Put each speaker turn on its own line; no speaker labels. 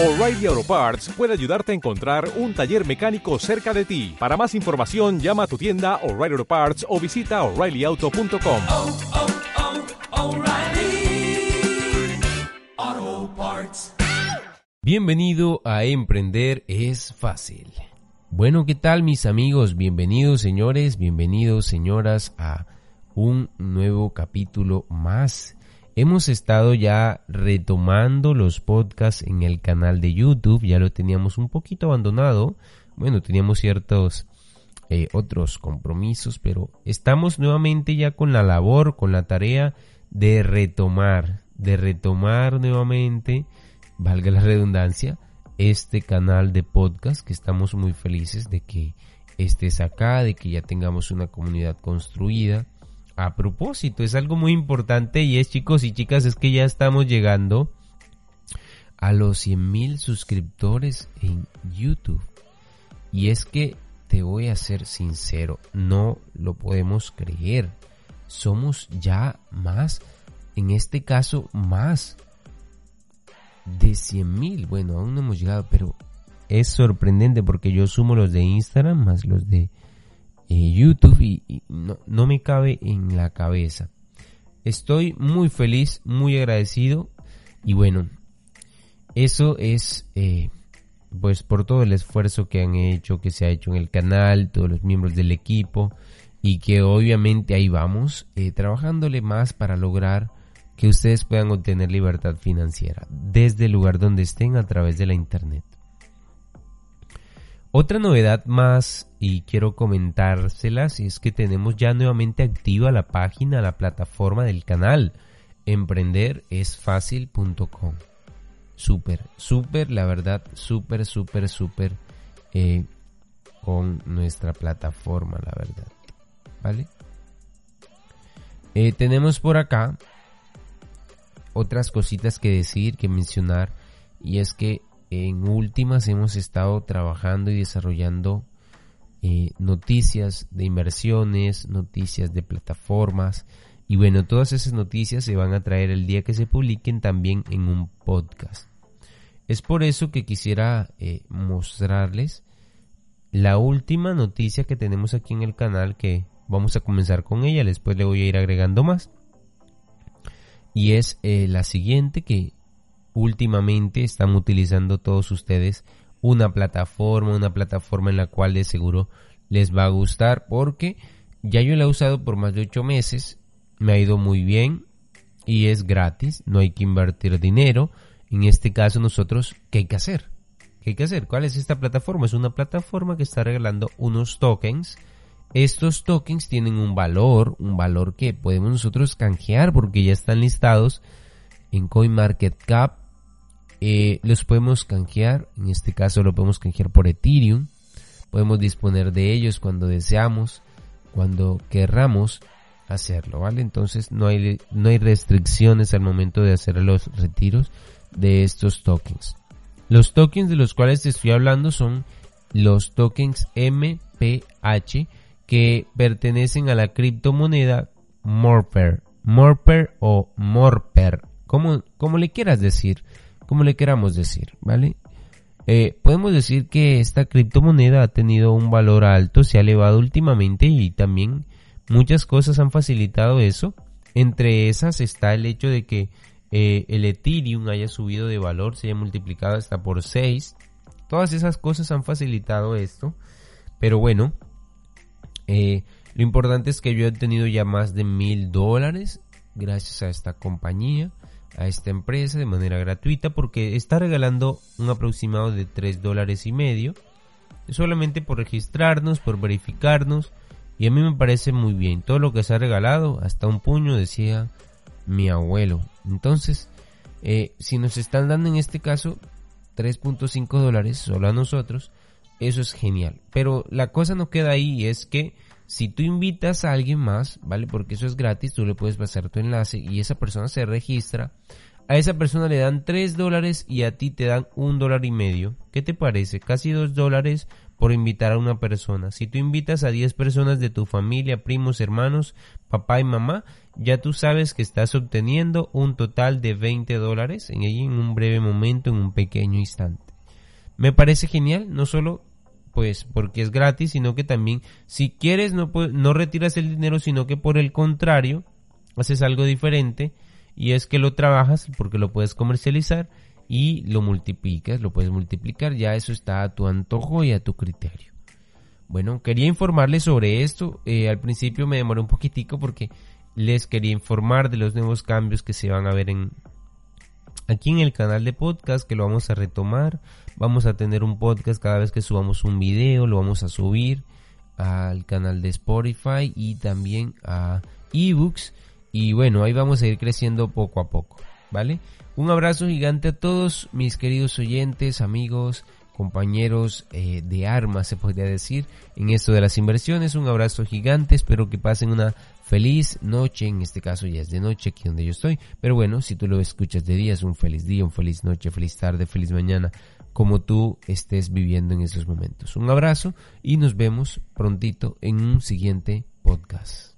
O'Reilly Auto Parts puede ayudarte a encontrar un taller mecánico cerca de ti. Para más información, llama a tu tienda O'Reilly Auto Parts o visita oreillyauto.com.
oh, oh, Parts.
Bienvenido a Emprender es fácil. Bueno, ¿qué tal mis amigos? Bienvenidos señores, bienvenidos señoras a un nuevo capítulo más. Hemos estado ya retomando los podcasts en el canal de YouTube, ya lo teníamos un poquito abandonado. Bueno, teníamos ciertos eh, otros compromisos, pero estamos nuevamente ya con la labor, con la tarea de retomar, de retomar nuevamente, valga la redundancia, este canal de podcast que estamos muy felices de que estés acá, de que ya tengamos una comunidad construida. A propósito, es algo muy importante y es chicos y chicas, es que ya estamos llegando a los 100 mil suscriptores en YouTube. Y es que te voy a ser sincero, no lo podemos creer. Somos ya más, en este caso más de 100 mil. Bueno, aún no hemos llegado, pero es sorprendente porque yo sumo los de Instagram más los de YouTube y, no me cabe en la cabeza. Estoy muy feliz, muy agradecido y bueno, eso es eh, pues por todo el esfuerzo que han hecho, que se ha hecho en el canal, todos los miembros del equipo y que obviamente ahí vamos eh, trabajándole más para lograr que ustedes puedan obtener libertad financiera desde el lugar donde estén a través de la internet. Otra novedad más y quiero comentárselas es que tenemos ya nuevamente activa la página, la plataforma del canal emprenderesfacil.com. Súper, súper, la verdad, súper, súper, súper eh, con nuestra plataforma, la verdad. ¿Vale? Eh, tenemos por acá otras cositas que decir, que mencionar, y es que en últimas hemos estado trabajando y desarrollando eh, noticias de inversiones, noticias de plataformas, y bueno, todas esas noticias se van a traer el día que se publiquen también en un podcast. Es por eso que quisiera eh, mostrarles la última noticia que tenemos aquí en el canal que vamos a comenzar con ella, después le voy a ir agregando más. Y es eh, la siguiente que últimamente están utilizando todos ustedes una plataforma, una plataforma en la cual de seguro les va a gustar porque ya yo la he usado por más de 8 meses, me ha ido muy bien y es gratis, no hay que invertir dinero. En este caso nosotros, ¿qué hay que hacer? ¿Qué hay que hacer? ¿Cuál es esta plataforma? Es una plataforma que está regalando unos tokens. Estos tokens tienen un valor, un valor que podemos nosotros canjear porque ya están listados en CoinMarketCap. Eh, los podemos canjear, en este caso lo podemos canjear por Ethereum. Podemos disponer de ellos cuando deseamos, cuando querramos hacerlo, ¿vale? Entonces no hay, no hay restricciones al momento de hacer los retiros de estos tokens. Los tokens de los cuales te estoy hablando son los tokens MPH que pertenecen a la criptomoneda Morper, Morper o Morper, como, como le quieras decir, como le queramos decir, ¿vale? Eh, podemos decir que esta criptomoneda ha tenido un valor alto, se ha elevado últimamente y también muchas cosas han facilitado eso. Entre esas está el hecho de que eh, el Ethereum haya subido de valor, se haya multiplicado hasta por 6. Todas esas cosas han facilitado esto. Pero bueno, eh, lo importante es que yo he tenido ya más de mil dólares gracias a esta compañía, a esta empresa de manera gratuita porque está regalando un aproximado de 3 dólares y medio. Solamente por registrarnos, por verificarnos. Y a mí me parece muy bien. Todo lo que se ha regalado, hasta un puño, decía mi abuelo. Entonces, eh, si nos están dando en este caso 3.5 dólares solo a nosotros, eso es genial. Pero la cosa no queda ahí, es que si tú invitas a alguien más, ¿vale? Porque eso es gratis, tú le puedes pasar tu enlace y esa persona se registra. A esa persona le dan 3 dólares y a ti te dan un dólar y medio. ¿Qué te parece? Casi 2 dólares por invitar a una persona. Si tú invitas a 10 personas de tu familia, primos, hermanos, papá y mamá, ya tú sabes que estás obteniendo un total de 20 dólares en, un breve momento, en un pequeño instante. Me parece genial, no solo pues porque es gratis, sino que también si quieres no, no retiras el dinero, sino que por el contrario haces algo diferente y es que lo trabajas porque lo puedes comercializar y lo multiplicas, lo puedes multiplicar, ya eso está a tu antojo y a tu criterio. Bueno, quería informarles sobre esto. Eh, al principio me demoré un poquitico porque les quería informar de los nuevos cambios que se van a ver en aquí en el canal de podcast que lo vamos a retomar. Vamos a tener un podcast cada vez que subamos un video, lo vamos a subir al canal de Spotify y también a ebooks. Y bueno, ahí vamos a ir creciendo poco a poco, ¿vale? Un abrazo gigante a todos mis queridos oyentes, amigos, compañeros eh, de armas, se podría decir, en esto de las inversiones. Un abrazo gigante, espero que pasen una feliz noche, en este caso ya es de noche aquí donde yo estoy, pero bueno, si tú lo escuchas de día es un feliz día, un feliz noche, feliz tarde, feliz mañana, como tú estés viviendo en esos momentos. Un abrazo y nos vemos prontito en un siguiente podcast.